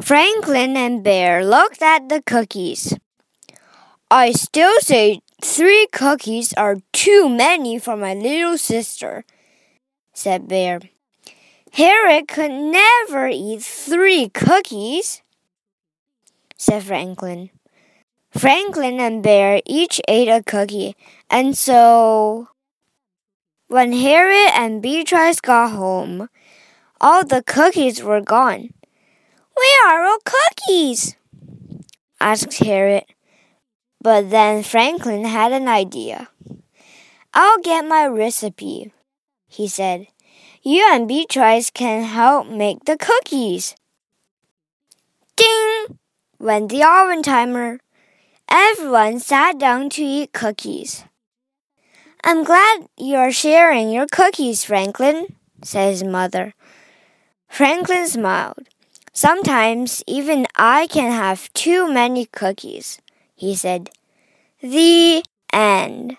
Franklin and Bear looked at the cookies. I still say three cookies are too many for my little sister, said Bear. Harriet could never eat three cookies, said Franklin. Franklin and Bear each ate a cookie, and so when Harriet and Beatrice got home, all the cookies were gone. Where are all cookies? asked Harriet. But then Franklin had an idea. I'll get my recipe, he said. You and Beatrice can help make the cookies. Ding! went the oven timer. Everyone sat down to eat cookies. I'm glad you're sharing your cookies, Franklin, said his mother. Franklin smiled. Sometimes even I can have too many cookies, he said. The end.